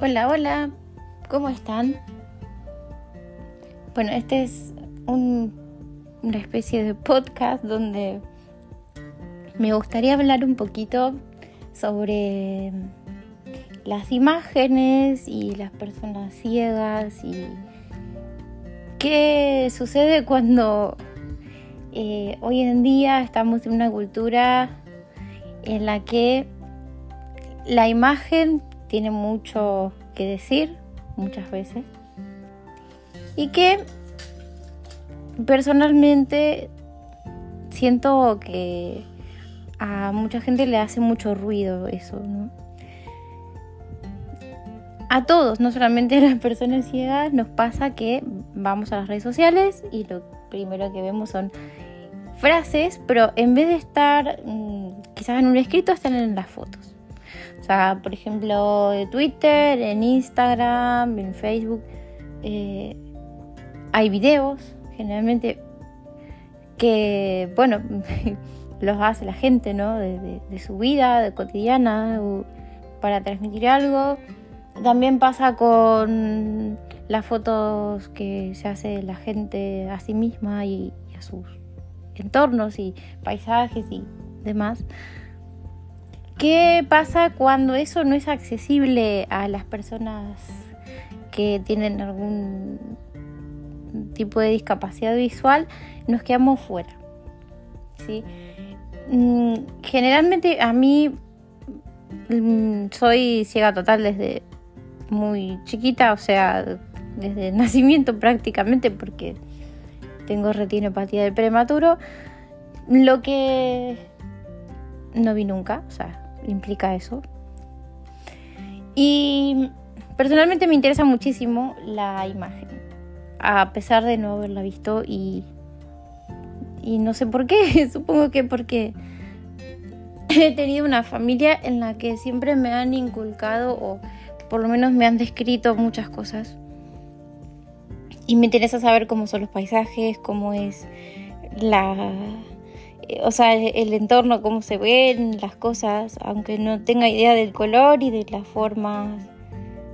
Hola, hola, ¿cómo están? Bueno, este es un, una especie de podcast donde me gustaría hablar un poquito sobre las imágenes y las personas ciegas y qué sucede cuando eh, hoy en día estamos en una cultura en la que la imagen tiene mucho que decir muchas veces y que personalmente siento que a mucha gente le hace mucho ruido eso, ¿no? A todos, no solamente a las personas ciegas, nos pasa que vamos a las redes sociales y lo primero que vemos son frases, pero en vez de estar mm, quizás en un escrito, están en las fotos. Por ejemplo, de Twitter, en Instagram, en Facebook, eh, hay videos, generalmente, que, bueno, los hace la gente, ¿no? De, su vida, de cotidiana, para transmitir algo. También pasa con las fotos que se hace la gente a sí misma y a sus entornos y paisajes y demás. ¿Qué pasa cuando eso no es accesible a las personas que tienen algún tipo de discapacidad visual? Nos quedamos fuera. ¿sí? Mm, generalmente a mí mm, soy ciega total desde muy chiquita, o sea, desde nacimiento prácticamente, porque tengo retinopatía del prematuro, lo que no vi nunca, o sea, implica eso. Y personalmente me interesa muchísimo la imagen, a pesar de no haberla visto y, y no sé por qué, supongo que porque he tenido una familia en la que siempre me han inculcado o por lo menos me han descrito muchas cosas. Y me interesa saber cómo son los paisajes, cómo es la, o sea, el, entorno, cómo se ven las cosas, aunque no tenga idea del color y de las formas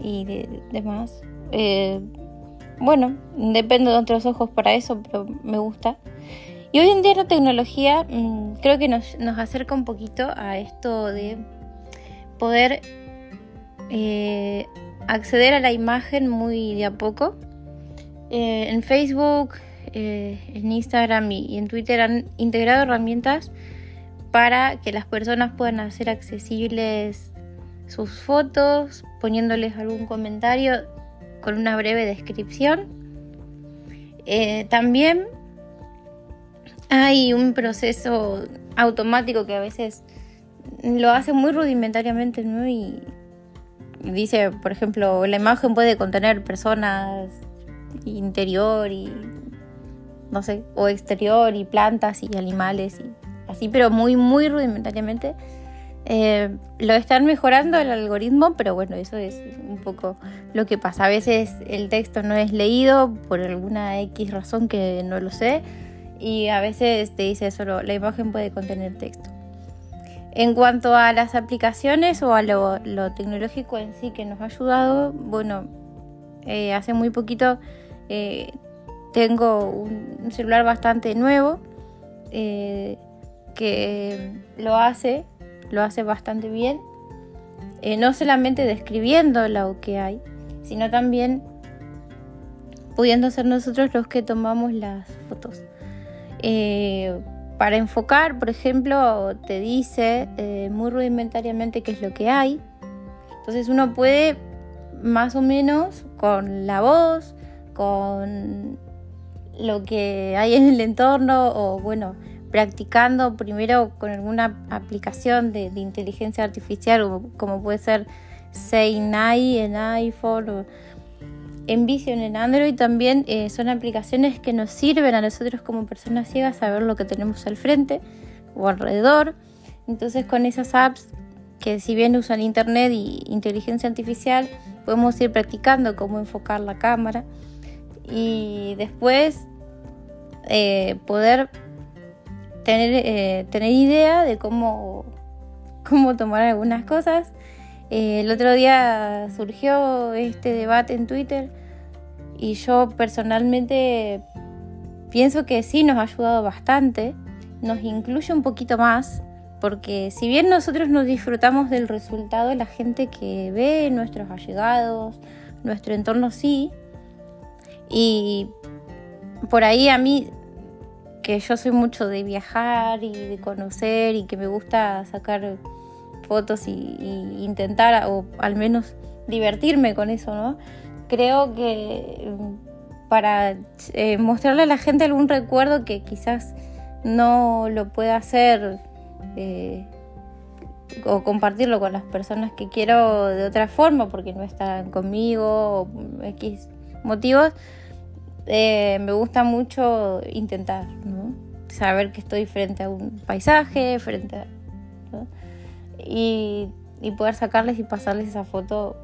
y de, demás. Eh, bueno, depende de otros ojos para eso, pero me gusta. Y hoy en día la tecnología mm, creo que nos, acerca un poquito a esto de poder eh, acceder a la imagen muy de a poco. en Facebook eh, en Instagram y, en Twitter han integrado herramientas para que las personas puedan hacer accesibles sus fotos, poniéndoles algún comentario con una breve descripción. Eh, también hay un proceso automático que a veces lo hace muy rudimentariamente y dice, por ejemplo, la imagen puede contener personas interior y no sé, o exterior y plantas y animales y así, pero muy, muy rudimentariamente. Eh, lo están mejorando el algoritmo, pero bueno, eso es un poco lo que pasa. A veces el texto no es leído por alguna X razón que no lo sé y a veces te dice solo la imagen puede contener texto. En cuanto a las aplicaciones o a lo, tecnológico en sí que nos ha ayudado, bueno, eh, hace muy poquito eh, tengo un celular bastante nuevo eh, que lo hace, lo hace bastante bien. Eh, no solamente describiendo lo que hay, sino también pudiendo ser nosotros los que tomamos las fotos. Eh, para enfocar, por ejemplo, te dice muy rudimentariamente qué es lo que hay. Entonces uno puede más o menos con la voz, con lo que hay en el entorno o bueno, practicando primero con alguna aplicación de, inteligencia artificial como puede ser Seinai en iPhone o Envision en Android también eh, son aplicaciones que nos sirven a nosotros como personas ciegas saber lo que tenemos al frente o alrededor. Entonces con esas apps que si bien usan internet y inteligencia artificial podemos ir practicando cómo enfocar la cámara y después eh, poder tener, eh, tener idea de cómo, cómo tomar algunas cosas. Eh, el otro día surgió este debate en Twitter y yo personalmente pienso que sí nos ha ayudado bastante, nos incluye un poquito más, porque si bien nosotros nos disfrutamos del resultado, la gente que ve, nuestros allegados, nuestro entorno sí, y por ahí a mí, que yo soy mucho de viajar y de conocer y que me gusta sacar fotos y, intentar, o al menos divertirme con eso, ¿no? Creo que mm, para eh, mostrarle a la gente algún recuerdo que quizás no lo pueda hacer eh, o compartirlo con las personas que quiero de otra forma porque no están conmigo o X motivos, eh, me gusta mucho intentar. Saber que estoy frente a un paisaje, frente a y, poder sacarles y pasarles esa foto.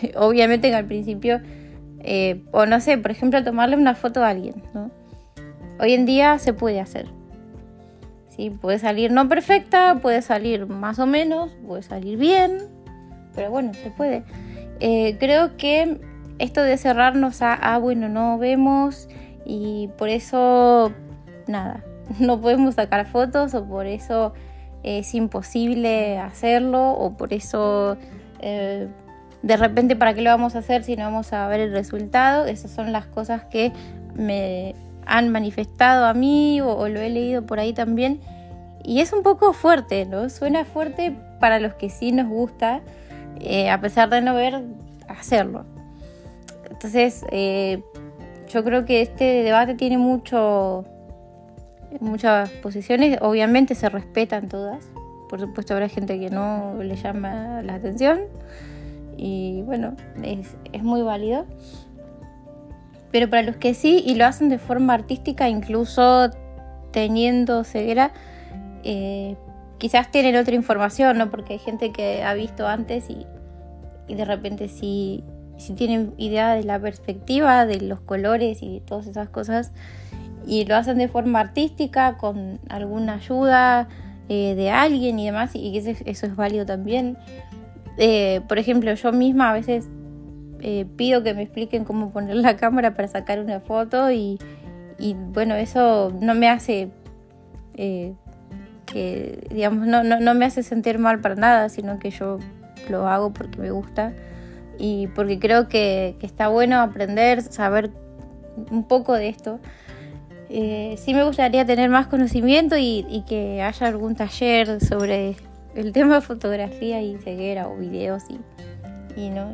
Obviamente que al principio, eh, o no sé, por ejemplo, tomarle una foto a alguien. ¿no? Hoy en día se puede hacer. ¿sí? Puede salir no perfecta, puede salir más o menos, puede salir bien, pero bueno, se puede. Eh, creo que esto de cerrarnos a, ah, bueno, no vemos y por eso, nada, no podemos sacar fotos o por eso es imposible hacerlo o por eso eh, de repente para qué lo vamos a hacer si no vamos a ver el resultado. Esas son las cosas que me han manifestado a mí o, lo he leído por ahí también. Y es un poco fuerte, ¿no? Suena fuerte para los que sí nos gusta, eh, a pesar de no ver, hacerlo. Entonces, eh, yo creo que este debate tiene mucho, muchas posiciones, obviamente se respetan todas, por supuesto habrá gente que no le llama la atención y bueno, es, muy válido. Pero para los que sí y lo hacen de forma artística, incluso teniendo ceguera, eh, quizás tienen otra información, ¿no? Porque hay gente que ha visto antes y, de repente sí, sí tienen idea de la perspectiva, de los colores y todas esas cosas, y lo hacen de forma artística, con alguna ayuda eh, de alguien y demás, y eso, eso es válido también. Eh, por ejemplo, yo misma a veces eh, pido que me expliquen cómo poner la cámara para sacar una foto y, bueno, eso no me hace que, digamos, no, no, me hace sentir mal para nada, sino que yo lo hago porque me gusta y porque creo que, que está bueno aprender, saber un poco de esto. Eh, sí me gustaría tener más conocimiento y, que haya algún taller sobre el tema de fotografía y ceguera o videos y, no,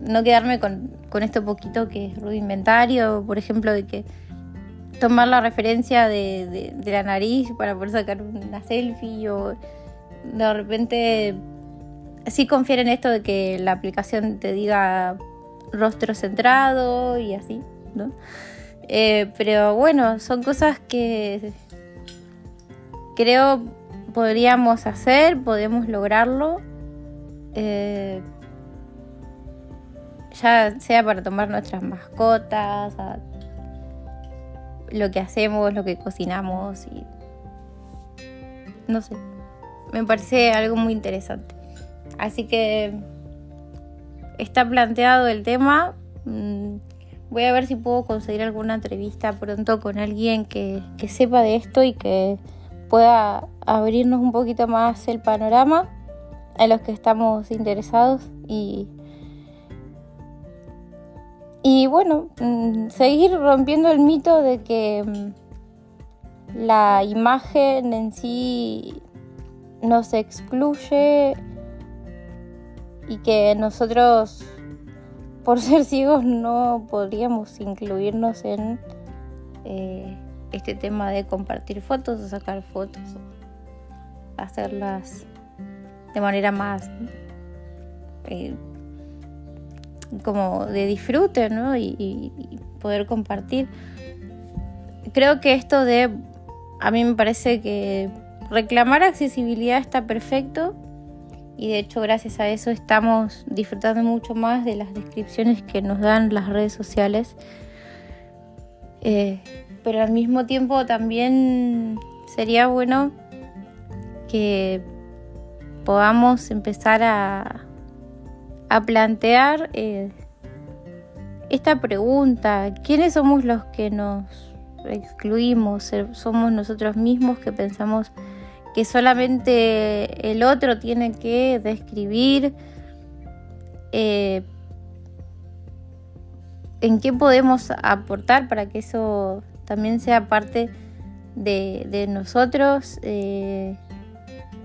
no quedarme con, esto poquito que es rudimentario, por ejemplo, de que tomar la referencia de, la nariz para poder sacar una selfie o de repente sí confiar en esto de que la aplicación te diga rostro centrado y así, ¿no? Eh, pero bueno, son cosas que creo podríamos hacer, podemos lograrlo. Eh, ya sea para tomar nuestras mascotas, lo que hacemos, lo que cocinamos y no sé, me parece algo muy interesante. Así que está planteado el tema. Voy a ver si puedo conseguir alguna entrevista pronto con alguien que, sepa de esto y que pueda abrirnos un poquito más el panorama a los que estamos interesados y, y bueno, mm, seguir rompiendo el mito de que mm, la imagen en sí nos excluye y que nosotros por ser ciegos no podríamos incluirnos en eh, este tema de compartir fotos o sacar fotos o hacerlas de manera más eh, como de disfrute ¿no? y, poder compartir creo que esto de a mí me parece que reclamar accesibilidad está perfecto y de hecho gracias a eso estamos disfrutando mucho más de las descripciones que nos dan las redes sociales. Eh, pero al mismo tiempo también sería bueno que podamos empezar a, plantear eh, esta pregunta, ¿quiénes somos los que nos excluimos? ¿Somos nosotros mismos que pensamos que solamente el otro tiene que describir eh, en qué podemos aportar para que eso también sea parte de, nosotros eh,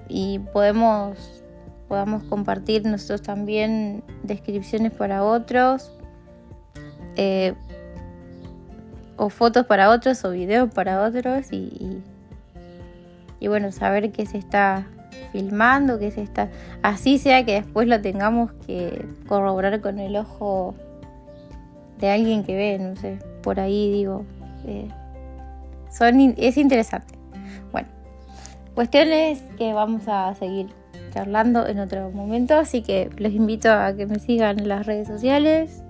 y podemos podamos compartir nosotros también descripciones para otros eh, o fotos para otros o videos para otros y, y, bueno, saber que se está filmando, que se está... Así sea que después lo tengamos que corroborar con el ojo de alguien que ve, no sé, por ahí digo. Eh, son, es interesante. Bueno, cuestiones que vamos a seguir charlando en otro momento, así que los invito a que me sigan en las redes sociales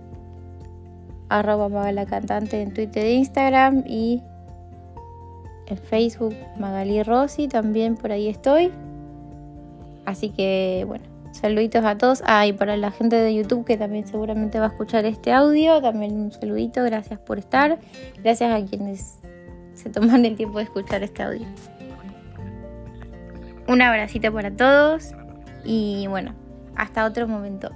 arroba Magali Cantante en Twitter e Instagram y en Facebook Magali Rossi, también por ahí estoy. Así que bueno, saluditos a todos. Ah, y para la gente de YouTube que también seguramente va a escuchar este audio, también un saludito, gracias por estar. Gracias a quienes se toman el tiempo de escuchar este audio. Un abracito para todos y bueno, hasta otro momento.